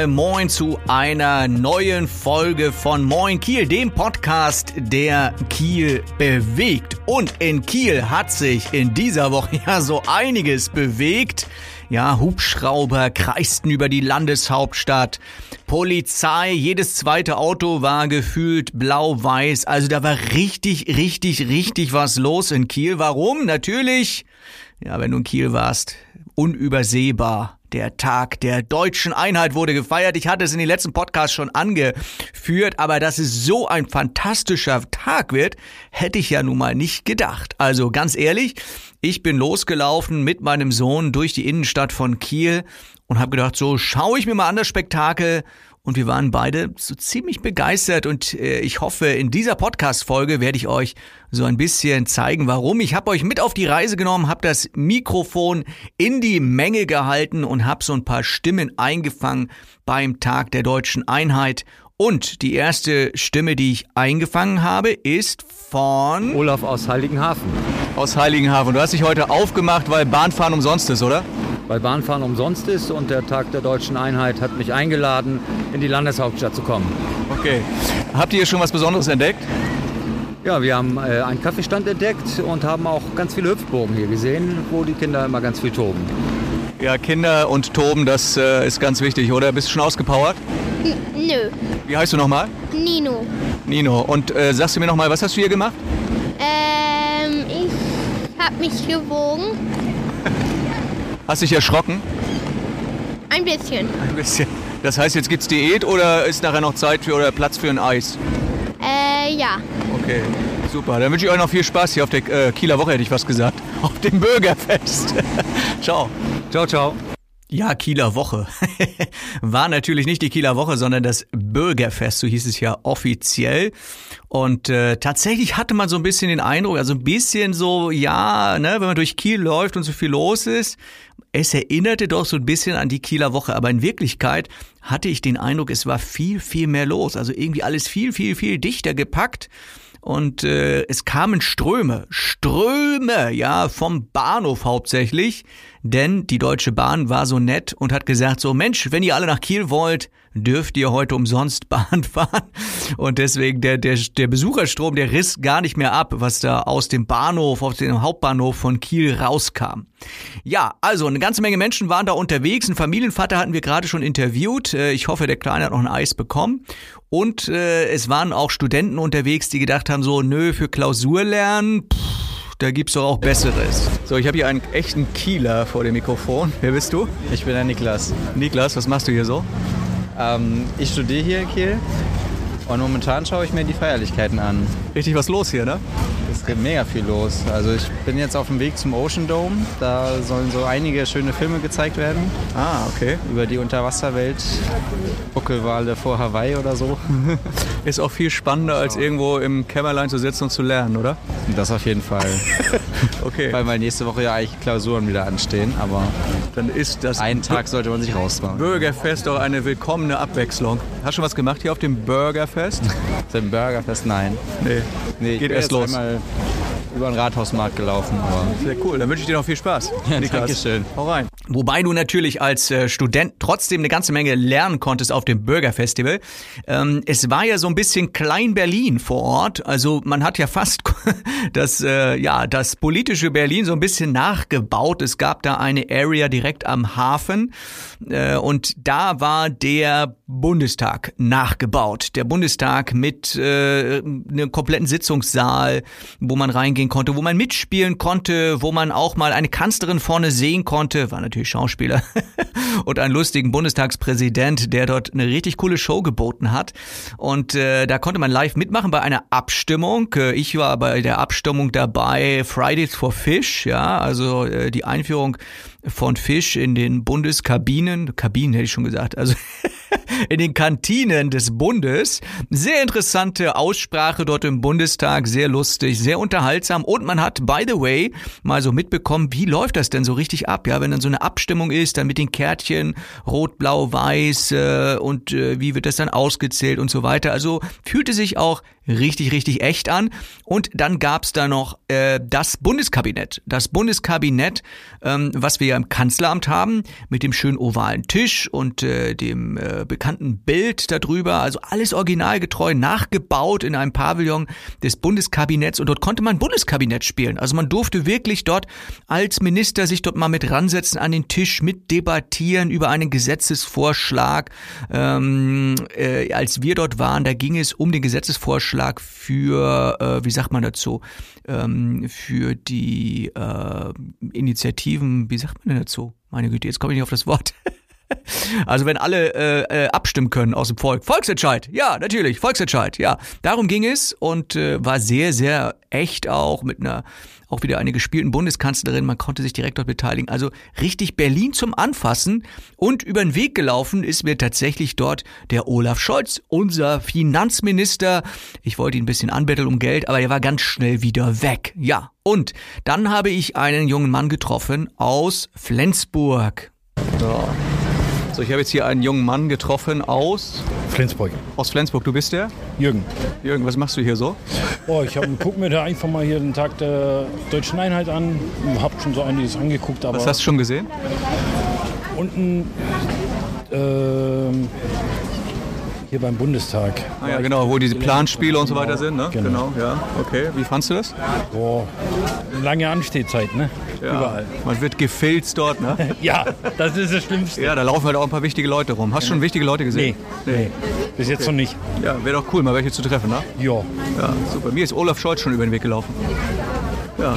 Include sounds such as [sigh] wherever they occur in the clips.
Mal Moin zu einer neuen Folge von Moin Kiel, dem Podcast, der Kiel bewegt. Und in Kiel hat sich in dieser Woche [laughs] ja so einiges bewegt. Ja, Hubschrauber kreisten über die Landeshauptstadt. Polizei, jedes zweite Auto war gefühlt blau-weiß. Also da war richtig, richtig, richtig was los in Kiel. Warum? Natürlich, ja, wenn du in Kiel warst, unübersehbar. Der Tag der deutschen Einheit wurde gefeiert. Ich hatte es in den letzten Podcasts schon angeführt, aber dass es so ein fantastischer Tag wird, hätte ich ja nun mal nicht gedacht. Also ganz ehrlich, ich bin losgelaufen mit meinem Sohn durch die Innenstadt von Kiel und habe gedacht, so schaue ich mir mal an das Spektakel und wir waren beide so ziemlich begeistert und äh, ich hoffe, in dieser Podcast-Folge werde ich euch so ein bisschen zeigen, warum. Ich habe euch mit auf die Reise genommen, habe das Mikrofon in die Menge gehalten und habe so ein paar Stimmen eingefangen beim Tag der deutschen Einheit. Und die erste Stimme, die ich eingefangen habe, ist von Olaf aus Heiligenhafen. Aus Heiligenhafen. Du hast dich heute aufgemacht, weil Bahnfahren umsonst ist, oder? Weil Bahnfahren umsonst ist und der Tag der deutschen Einheit hat mich eingeladen, in die Landeshauptstadt zu kommen. Okay. Habt ihr schon was Besonderes entdeckt? Ja, wir haben äh, einen Kaffeestand entdeckt und haben auch ganz viele Hüpfburgen hier gesehen, wo die Kinder immer ganz viel toben. Ja, Kinder und Toben, das äh, ist ganz wichtig, oder? Bist du schon ausgepowert? N nö. Wie heißt du nochmal? Nino. Nino. Und äh, sagst du mir nochmal, was hast du hier gemacht? Ähm, ich hab mich gewogen. Hast dich erschrocken? Ein bisschen. Ein bisschen. Das heißt, jetzt gibt's Diät oder ist nachher noch Zeit für oder Platz für ein Eis? Äh, ja. Okay, super. Dann wünsche ich euch noch viel Spaß hier auf der äh, Kieler Woche, hätte ich was gesagt. [laughs] Auf dem Bürgerfest. [laughs] ciao. Ciao, ciao. Ja, Kieler Woche. [laughs] War natürlich nicht die Kieler Woche, sondern das Bürgerfest, so hieß es ja offiziell. Und äh, tatsächlich hatte man so ein bisschen den Eindruck, also ein bisschen so, ja, ne, wenn man durch Kiel läuft und so viel los ist, es erinnerte doch so ein bisschen an die Kieler Woche, aber in Wirklichkeit hatte ich den Eindruck, es war viel, viel mehr los. Also irgendwie alles viel, viel, viel dichter gepackt und äh, es kamen Ströme, Ströme, ja, vom Bahnhof hauptsächlich, denn die Deutsche Bahn war so nett und hat gesagt, so Mensch, wenn ihr alle nach Kiel wollt, dürft ihr heute umsonst [laughs] Bahn fahren. Und deswegen der, der, der Besucherstrom, der riss gar nicht mehr ab, was da aus dem Bahnhof, aus dem Hauptbahnhof von Kiel rauskam. Ja, also eine ganze Menge Menschen waren da unterwegs. Ein Familienvater hatten wir gerade schon interviewt. Äh, ich hoffe, der Kleine hat noch ein Eis bekommen. Und äh, es waren auch Studenten unterwegs, die gedacht haben, so, nö, für Klausur lernen, pff, da gibt's doch auch Besseres. So, ich habe hier einen echten Kieler vor dem Mikrofon. Wer bist du? Ich bin der Niklas. Niklas, was machst du hier so? Ähm, ich studiere hier in Kiel und momentan schaue ich mir die Feierlichkeiten an. Richtig was los hier, ne? Es gibt mega viel los. Also ich bin jetzt auf dem Weg zum Ocean Dome. Da sollen so einige schöne Filme gezeigt werden. Ah, okay. Über die Unterwasserwelt. Buckelwale vor Hawaii oder so. [laughs] Ist auch viel spannender, als irgendwo im Kämmerlein zu sitzen und zu lernen, oder? Das auf jeden Fall. [laughs] Okay. Weil mal nächste Woche ja eigentlich Klausuren wieder anstehen. Aber Dann ist das einen Tag sollte man sich rausmachen. Bürgerfest doch eine willkommene Abwechslung. Hast du schon was gemacht hier auf dem Bürgerfest? Zum [laughs] Burgerfest, nein. Nee. Nee, ich Geht bin erst los. einmal über den Rathausmarkt gelaufen. Aber Sehr cool. Dann wünsche ich dir noch viel Spaß. [laughs] Ja, Niklas. Dankeschön. Hau rein. Wobei du natürlich als äh, Student trotzdem eine ganze Menge lernen konntest auf dem Bürgerfestival. Ähm, es war ja so ein bisschen Klein-Berlin vor Ort. Also man hat ja fast [laughs] das, äh, ja, das politische Berlin so ein bisschen nachgebaut. Es gab da eine Area direkt am Hafen äh, und da war der Bundestag nachgebaut. Der Bundestag mit äh, einem kompletten Sitzungssaal, wo man reingehen konnte, wo man mitspielen konnte, wo man auch mal eine Kanzlerin vorne sehen konnte, war natürlich Schauspieler, [laughs] und einen lustigen Bundestagspräsident, der dort eine richtig coole Show geboten hat. Und äh, da konnte man live mitmachen bei einer Abstimmung. Äh, ich war bei der Abstimmung dabei, Fridays for Fish, ja, also äh, die Einführung von Fisch in den Bundeskabinen, Kabinen hätte ich schon gesagt, also [laughs] in den Kantinen des Bundes. Sehr interessante Aussprache dort im Bundestag, sehr lustig, sehr unterhaltsam und man hat, by the way, mal so mitbekommen, wie läuft das denn so richtig ab, ja, wenn dann so eine Abstimmung ist, dann mit den Kärtchen, rot, blau, weiß äh, und äh, wie wird das dann ausgezählt und so weiter. Also fühlte sich auch richtig, richtig echt an. Und dann gab's da noch äh, das Bundeskabinett. Das Bundeskabinett, ähm, was wir ja im Kanzleramt haben, mit dem schönen ovalen Tisch und äh, dem äh, bekannten Bild darüber. Also alles originalgetreu nachgebaut in einem Pavillon des Bundeskabinetts. Und dort konnte man Bundeskabinett spielen. Also man durfte wirklich dort als Minister sich dort mal mit ransetzen an den Tisch, mit debattieren über einen Gesetzesvorschlag. Ähm, äh, als wir dort waren, da ging es um den Gesetzesvorschlag Vorschlag für, äh, wie sagt man dazu, ähm, für die äh, Initiativen, wie sagt man denn dazu? Meine Güte, jetzt komme ich nicht auf das Wort. [laughs] [laughs] Also wenn alle äh, äh, abstimmen können aus dem Volk. Volksentscheid, ja, natürlich, Volksentscheid, ja. Darum ging es und äh, war sehr, sehr echt auch mit einer auch wieder eine gespielten Bundeskanzlerin. Man konnte sich direkt dort beteiligen. Also richtig Berlin zum Anfassen. Und über den Weg gelaufen ist mir tatsächlich dort der Olaf Scholz, unser Finanzminister. Ich wollte ihn ein bisschen anbetteln um Geld, aber er war ganz schnell wieder weg. Ja. Und dann habe ich einen jungen Mann getroffen aus Flensburg. So. So, ich habe jetzt hier einen jungen Mann getroffen aus Flensburg. aus Flensburg. Du bist der? Jürgen. Jürgen, was machst du hier so? Oh, ich gucke mir da einfach mal hier den Tag der deutschen Einheit an. Hab schon so einiges angeguckt, aber Was hast du schon gesehen? unten ähm, hier beim Bundestag. Ah ja, genau, wo diese Planspiele und so weiter sind, ne? Genau. ja. Okay, wie fandst du das? Boah, lange Anstehzeit, ne? Überall. Man wird gefilzt dort, ne? [laughs] Ja, das ist das Schlimmste. Ja, da laufen halt auch ein paar wichtige Leute rum. Hast du schon wichtige Leute Nee, gesehen? nee, bis jetzt noch nicht. Ja, wäre doch cool, mal welche zu treffen, ne? Ja, Ja, super. Mir ist Olaf Scholz schon über den Weg gelaufen. Ja.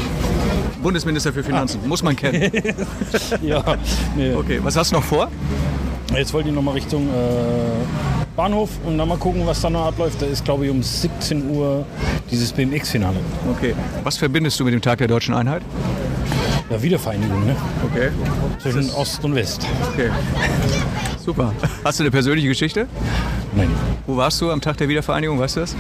Bundesminister für Finanzen, muss man kennen. [laughs] ja. Nee. Okay, was hast du noch vor? Jetzt wollte ich noch mal Richtung äh, Bahnhof und dann mal gucken, was da noch abläuft. Da ist, glaube ich, um 17 Uhr dieses BMX-Finale. Okay. Was verbindest du mit dem Tag der deutschen Einheit? Ja, Wiedervereinigung, ne? Okay. Zwischen Ost und West. Okay. Super. Hast du eine persönliche Geschichte? Nein. Wo warst du am Tag der Wiedervereinigung, weißt du das?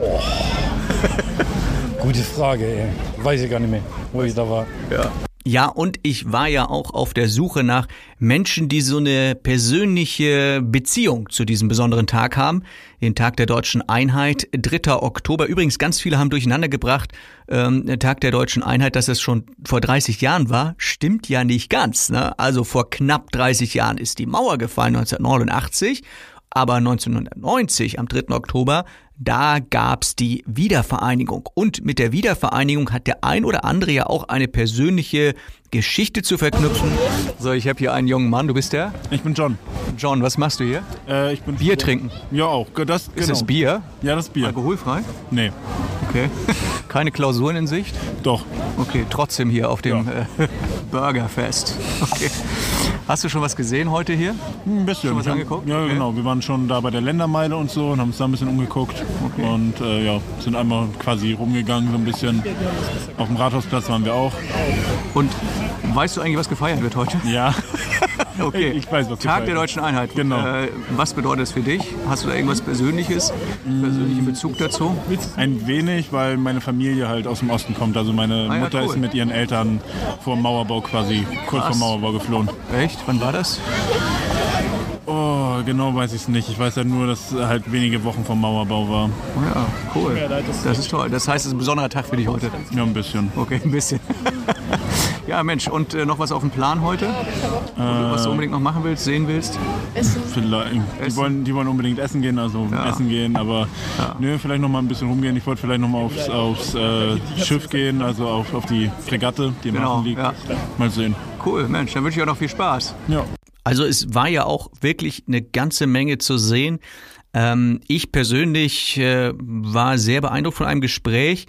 [laughs] Gute Frage, ey. Weiß ich gar nicht mehr, wo ich da war. Ja. Ja, und ich war ja auch auf der Suche nach Menschen, die so eine persönliche Beziehung zu diesem besonderen Tag haben. Den Tag der deutschen Einheit, 3. Oktober. Übrigens, ganz viele haben durcheinander gebracht, ähm, Tag der deutschen Einheit, dass es schon vor 30 Jahren war. Stimmt ja nicht ganz. Ne? Also vor knapp 30 Jahren ist die Mauer gefallen, 1989. Aber 1990, am 3. Oktober, da gab's die Wiedervereinigung. Und mit der Wiedervereinigung hat der ein oder andere ja auch eine persönliche Geschichte zu verknüpfen. So, ich habe hier einen jungen Mann. Du bist der? Ich bin John. John, was machst du hier? Äh, ich bin Bier trinken. Ja, auch. Das, Ist genau. das Bier? Ja, das Bier. Alkoholfrei? Nee, Okay. [laughs] Keine Klausuren in Sicht? doch. Okay, trotzdem hier auf dem äh, [laughs] Burgerfest. Okay. Hast du schon was gesehen heute hier? Ein bisschen. Schon was angeguckt? Ja, Okay. genau. Wir waren schon da bei der Ländermeile und so und haben uns da ein bisschen umgeguckt. Okay. Und äh, ja, sind einmal quasi rumgegangen so ein bisschen. Auf dem Rathausplatz waren wir auch. Und weißt du eigentlich, was gefeiert wird heute? Ja. [laughs] Okay. Ich weiß, was Tag der deutschen Einheit. Genau. Äh, was bedeutet das für dich? Hast du da irgendwas Persönliches, persönlichen Bezug dazu? Ein wenig, weil meine Familie halt aus dem Osten kommt. Also meine Ah ja, Mutter cool. ist mit ihren Eltern vor dem Mauerbau quasi, kurz vor dem Mauerbau geflohen. Echt? Wann war das? Oh, genau weiß ich es nicht. Ich weiß ja nur, dass halt wenige Wochen vom Mauerbau war. Oh ja, cool. Das ist toll. Das heißt, es ist ein besonderer Tag für dich heute. Ja, ein bisschen. Okay, ein bisschen. Ja, Mensch, und äh, noch was auf dem Plan heute? Wo du, was du unbedingt noch machen willst, sehen willst? Vielleicht. Die Essen. wollen, die wollen unbedingt essen gehen, also Ja. essen gehen, aber nö, vielleicht noch mal ein bisschen rumgehen. Ich wollte vielleicht noch mal aufs, aufs äh, Schiff gehen, also auf, auf die Fregatte, die im Genau, Hafen liegt. ja. Mal sehen. Cool, Mensch, dann wünsche ich auch noch viel Spaß. Ja. Also es war ja auch wirklich eine ganze Menge zu sehen. Ähm, ich persönlich äh, war sehr beeindruckt von einem Gespräch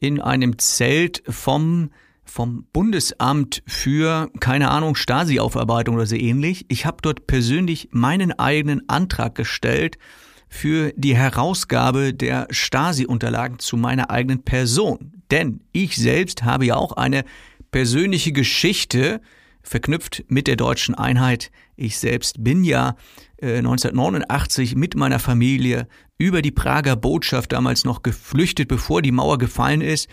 in einem Zelt vom vom Bundesamt für, keine Ahnung, Stasi-Aufarbeitung oder so ähnlich. Ich habe dort persönlich meinen eigenen Antrag gestellt für die Herausgabe der Stasi-Unterlagen zu meiner eigenen Person. Denn ich selbst habe ja auch eine persönliche Geschichte verknüpft mit der deutschen Einheit. Ich selbst bin ja äh, 1989 mit meiner Familie über die Prager Botschaft damals noch geflüchtet, bevor die Mauer gefallen ist.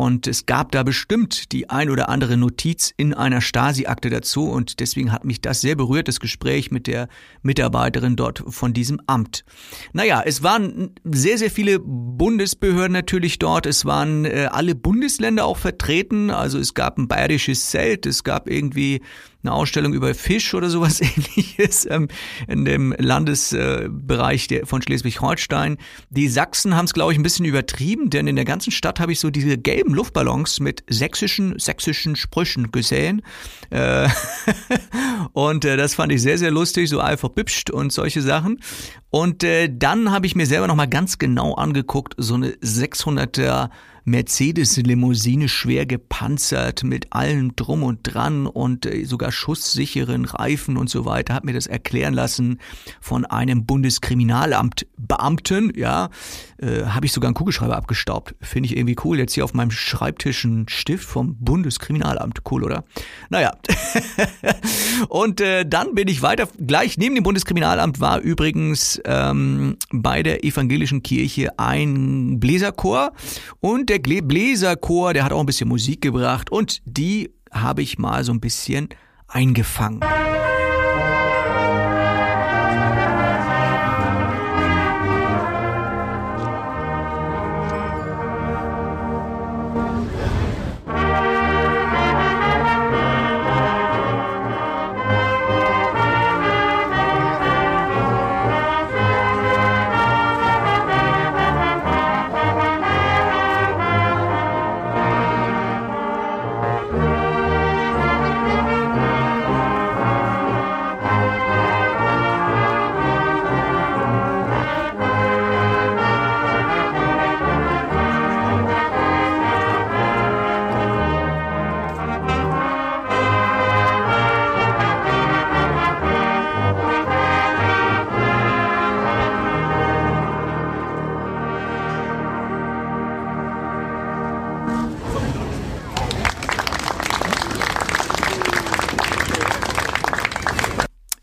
Und es gab da bestimmt die ein oder andere Notiz in einer Stasi-Akte dazu. Und deswegen hat mich das sehr berührt, das Gespräch mit der Mitarbeiterin dort von diesem Amt. Naja, es waren sehr, sehr viele Bundesbehörden natürlich dort. Es waren äh, alle Bundesländer auch vertreten. Also es gab ein bayerisches Zelt, es gab irgendwie eine Ausstellung über Fisch oder sowas [laughs] ähnliches ähm, in dem Landesbereich äh, von Schleswig-Holstein. Die Sachsen haben es, glaube ich, ein bisschen übertrieben, denn in der ganzen Stadt habe ich so diese gelben Luftballons mit sächsischen, sächsischen Sprüchen gesehen. Äh, [laughs] und äh, das fand ich sehr, sehr lustig, so einfach bipscht und solche Sachen. Und äh, dann habe ich mir selber nochmal ganz genau angeguckt, so eine 600er Mercedes-Limousine schwer gepanzert mit allem drum und dran und äh, sogar schusssicheren Reifen und so weiter. Hat mir das erklären lassen von einem Bundeskriminalamt Beamten. Ja, äh, habe ich sogar einen Kugelschreiber abgestaubt. Finde ich irgendwie cool. Jetzt hier auf meinem Schreibtisch ein Stift vom Bundeskriminalamt. Cool, oder? Naja. [laughs] und äh, dann bin ich weiter. Gleich neben dem Bundeskriminalamt war übrigens ähm, bei der evangelischen Kirche ein Bläserchor und der der Bläserchor, der hat auch ein bisschen Musik gebracht und die habe ich mal so ein bisschen eingefangen.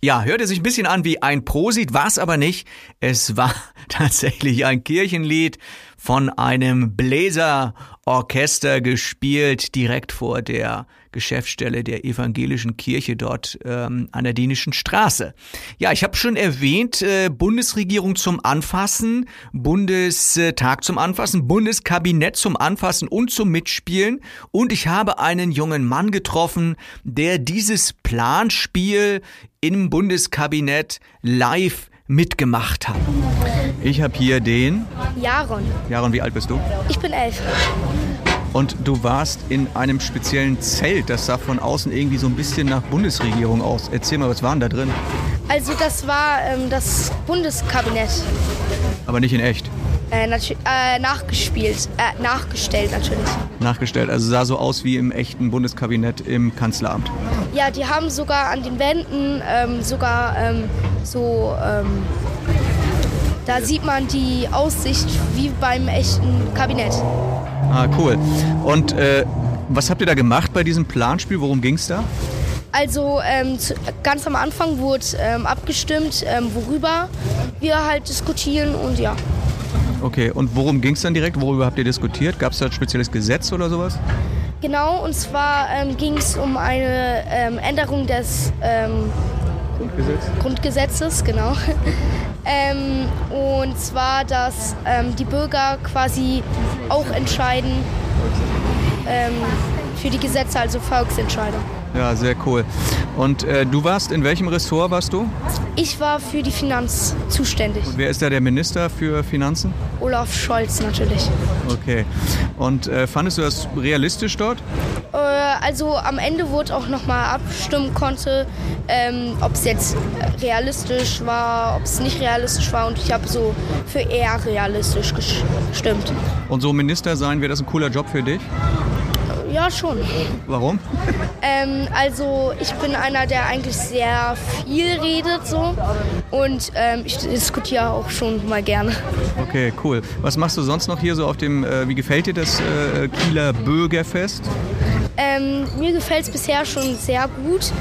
Ja, hörte sich ein bisschen an wie ein Prosit, war es aber nicht. Es war [laughs] tatsächlich ein Kirchenlied von einem Bläserorchester gespielt, direkt vor der Geschäftsstelle der evangelischen Kirche dort ähm, an der Dänischen Straße. Ja, ich habe schon erwähnt, äh, Bundesregierung zum Anfassen, Bundestag zum Anfassen, Bundeskabinett zum Anfassen und zum Mitspielen. Und ich habe einen jungen Mann getroffen, der dieses Planspiel im Bundeskabinett live mitgemacht hat. Ich habe hier den Jaron. Jaron, wie alt bist du? Ich bin elf. Und du warst in einem speziellen Zelt, das sah von außen irgendwie so ein bisschen nach Bundesregierung aus. Erzähl mal, was waren da drin? Also das war ähm, das Bundeskabinett. Aber nicht in echt. Äh, äh, nachgespielt, äh, nachgestellt natürlich. Nachgestellt, also sah so aus wie im echten Bundeskabinett im Kanzleramt. Ja, die haben sogar an den Wänden ähm, sogar ähm, so, ähm, da sieht man die Aussicht wie beim echten Kabinett. Ah, cool. Und äh, was habt ihr da gemacht bei diesem Planspiel? Worum ging es da? Also ähm, zu, ganz am Anfang wurde ähm, abgestimmt, ähm, worüber wir halt diskutieren und ja. Okay, und worum ging es dann direkt? Worüber habt ihr diskutiert? Gab es da ein spezielles Gesetz oder sowas? Genau, und zwar ähm, ging es um eine ähm, Änderung des ähm, Grundgesetz? Grundgesetzes, genau. [laughs] Ähm, und zwar, dass ähm, die Bürger quasi auch entscheiden ähm, für die Gesetze, also Volksentscheidung. Ja, sehr cool. Und äh, du warst, in welchem Ressort warst du? Ich war für die Finanz zuständig. Und wer ist da der Minister für Finanzen? Olaf Scholz natürlich. Okay. Und äh, fandest du das realistisch dort? Äh, also am Ende wurde auch nochmal abstimmen konnte, ähm, ob es jetzt realistisch war, ob es nicht realistisch war. Und ich habe so für eher realistisch gestimmt. Und so Minister sein, wäre das ein cooler Job für dich? Ja, schon. Warum? Ähm, also ich bin einer, der eigentlich sehr viel redet so und ähm, ich diskutiere auch schon mal gerne. Okay, cool. Was machst du sonst noch hier so auf dem, äh, wie gefällt dir das äh, Kieler Bürgerfest? Ähm, mir gefällt es bisher schon sehr gut.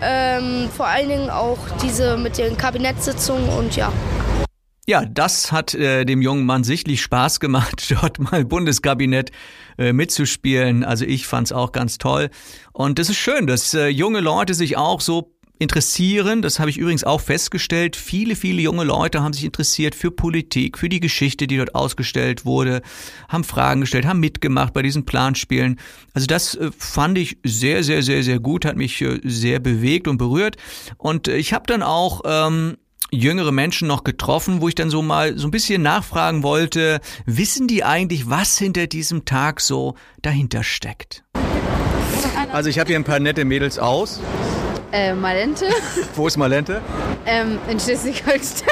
Ähm, vor allen Dingen auch diese mit den Kabinettssitzungen und ja. Ja, das hat äh, dem jungen Mann sichtlich Spaß gemacht, [laughs] dort mal Bundeskabinett äh, mitzuspielen. Also ich fand's auch ganz toll. Und es ist schön, dass äh, junge Leute sich auch so interessieren. Das habe ich übrigens auch festgestellt. Viele, viele junge Leute haben sich interessiert für Politik, für die Geschichte, die dort ausgestellt wurde, haben Fragen gestellt, haben mitgemacht bei diesen Planspielen. Also das äh, fand ich sehr, sehr, sehr, sehr gut, hat mich äh, sehr bewegt und berührt. Und ich habe dann auch ähm, jüngere Menschen noch getroffen, wo ich dann so mal so ein bisschen nachfragen wollte, wissen die eigentlich, was hinter diesem Tag so dahinter steckt? Also ich habe hier ein paar nette Mädels aus. Äh, Malente. Wo ist Malente? Ähm, in Schleswig-Holstein.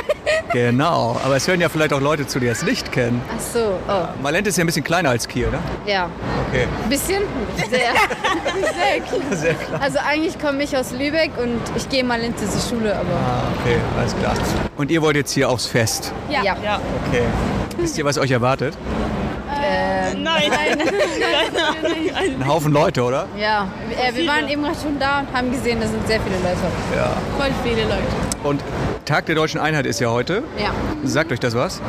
Genau, aber es hören ja vielleicht auch Leute zu, die es nicht kennen. Ach so, oh. Malente ist ja ein bisschen kleiner als Kiel, ne? Ja. Okay. Ein bisschen? Sehr. [laughs] sehr klein. Sehr klar. Also eigentlich komme ich aus Lübeck und ich gehe mal into die Schule, aber. Ah, okay, alles klar. Und ihr wollt jetzt hier aufs Fest? Ja. ja. Okay. Wisst ihr, was euch erwartet? Ähm, [laughs] Nein, nein, nein, nein. Ein Haufen Leute, oder? Ja, äh, wir waren eben gerade schon da und haben gesehen, da sind sehr viele Leute. Ja. Voll viele Leute. Und Tag der deutschen Einheit ist ja heute. Ja. Sagt euch das was?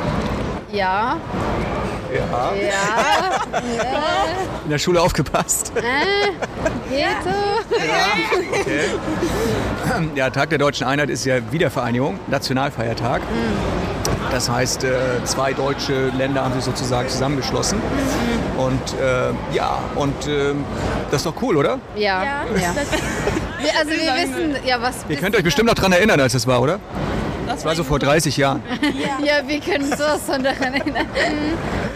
Ja. Ja. Ja. In der Schule aufgepasst. Äh, geht so. Ja, okay. Ja, Tag der deutschen Einheit ist ja Wiedervereinigung, Nationalfeiertag. Das heißt, äh, zwei deutsche Länder haben sich sozusagen zusammengeschlossen. Und äh, ja, und äh, das ist doch cool, oder? Ja. ja. Wir, also wir wissen, ja was. Ihr könnt euch bestimmt noch daran erinnern, als es war, oder? Das war so vor 30 Jahren. Ja, [laughs] ja wir können sowas von daran erinnern.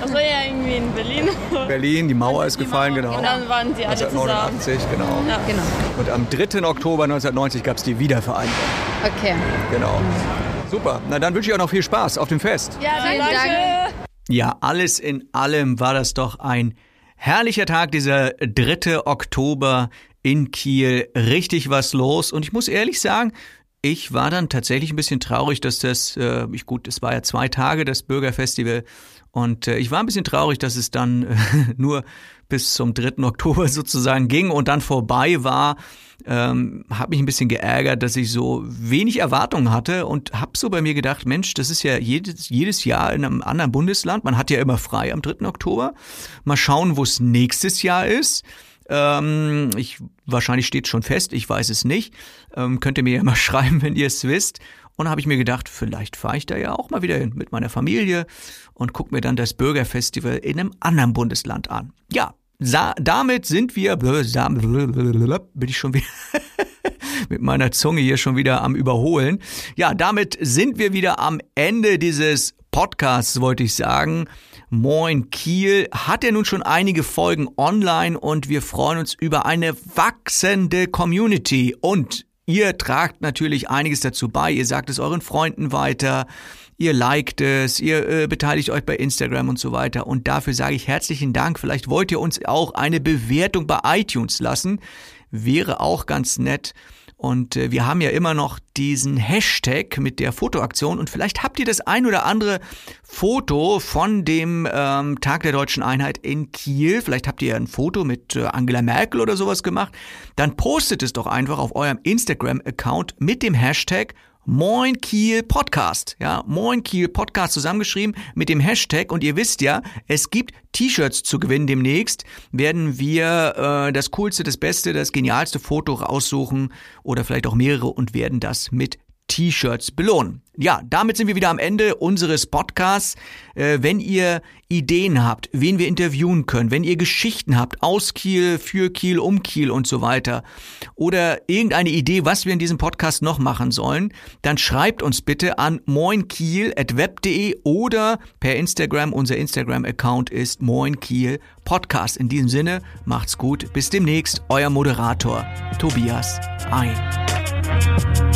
Das war ja irgendwie in Berlin. Berlin, die Mauer ist gefallen, genau. Und dann waren sie alle zusammen. 1989, genau. Ja. genau. Und am 3. Oktober 1990 gab es die Wiedervereinigung. Okay. Genau. Super. Na dann wünsche ich auch noch viel Spaß auf dem Fest. Ja, Vielen danke. Dank. Ja, alles in allem war das doch ein herrlicher Tag, dieser 3. Oktober in Kiel. Richtig was los. Und ich muss ehrlich sagen, ich war dann tatsächlich ein bisschen traurig, dass das, äh, ich gut, es war ja zwei Tage das Bürgerfestival und äh, ich war ein bisschen traurig, dass es dann äh, [laughs] nur bis zum 3. Oktober [laughs] sozusagen ging und dann vorbei war. Ähm, habe mich ein bisschen geärgert, dass ich so wenig Erwartungen hatte und habe so bei mir gedacht, Mensch, das ist ja jedes, jedes Jahr in einem anderen Bundesland. Man hat ja immer frei am 3. Oktober. Mal schauen, wo es nächstes Jahr ist. Ähm, ich, wahrscheinlich steht schon fest, ich weiß es nicht. Ähm, könnt ihr mir ja mal [laughs] schreiben, wenn ihr es wisst. Und habe ich mir gedacht, vielleicht fahre ich da ja auch mal wieder hin mit meiner Familie und guck mir dann das Bürgerfestival in einem anderen Bundesland an. Ja, damit sind wir, bin ich schon wieder [laughs] mit meiner Zunge hier schon wieder am Überholen. Ja, damit sind wir wieder am Ende dieses Podcasts, wollte ich sagen. Moin Kiel hat ja nun schon einige Folgen online und wir freuen uns über eine wachsende Community und Ihr tragt natürlich einiges dazu bei. Ihr sagt es euren Freunden weiter. Ihr liked es, ihr äh, beteiligt euch bei Instagram und so weiter. Und dafür sage ich herzlichen Dank. Vielleicht wollt ihr uns auch eine Bewertung bei iTunes lassen. Wäre auch ganz nett. Und äh, wir haben ja immer noch diesen Hashtag mit der Fotoaktion und vielleicht habt ihr das ein oder andere Foto von dem ähm, Tag der deutschen Einheit in Kiel. Vielleicht habt ihr ein Foto mit äh, Angela Merkel oder sowas gemacht. Dann postet es doch einfach auf eurem Instagram-Account mit dem Hashtag Moin Kiel Podcast. Ja, Moin Kiel Podcast zusammengeschrieben mit dem Hashtag. Und ihr wisst ja, es gibt T-Shirts zu gewinnen demnächst. Werden wir äh, das coolste, das beste, das genialste Foto raussuchen oder vielleicht auch mehrere und werden das mit T-Shirts belohnen. Ja, damit sind wir wieder am Ende unseres Podcasts. Äh, wenn ihr Ideen habt, wen wir interviewen können, wenn ihr Geschichten habt aus Kiel, für Kiel, um Kiel und so weiter oder irgendeine Idee, was wir in diesem Podcast noch machen sollen, dann schreibt uns bitte an moinkiel.web.de oder per Instagram. Unser Instagram-Account ist moinkiel Podcast. In diesem Sinne, macht's gut. Bis demnächst. Euer Moderator Tobias Ein.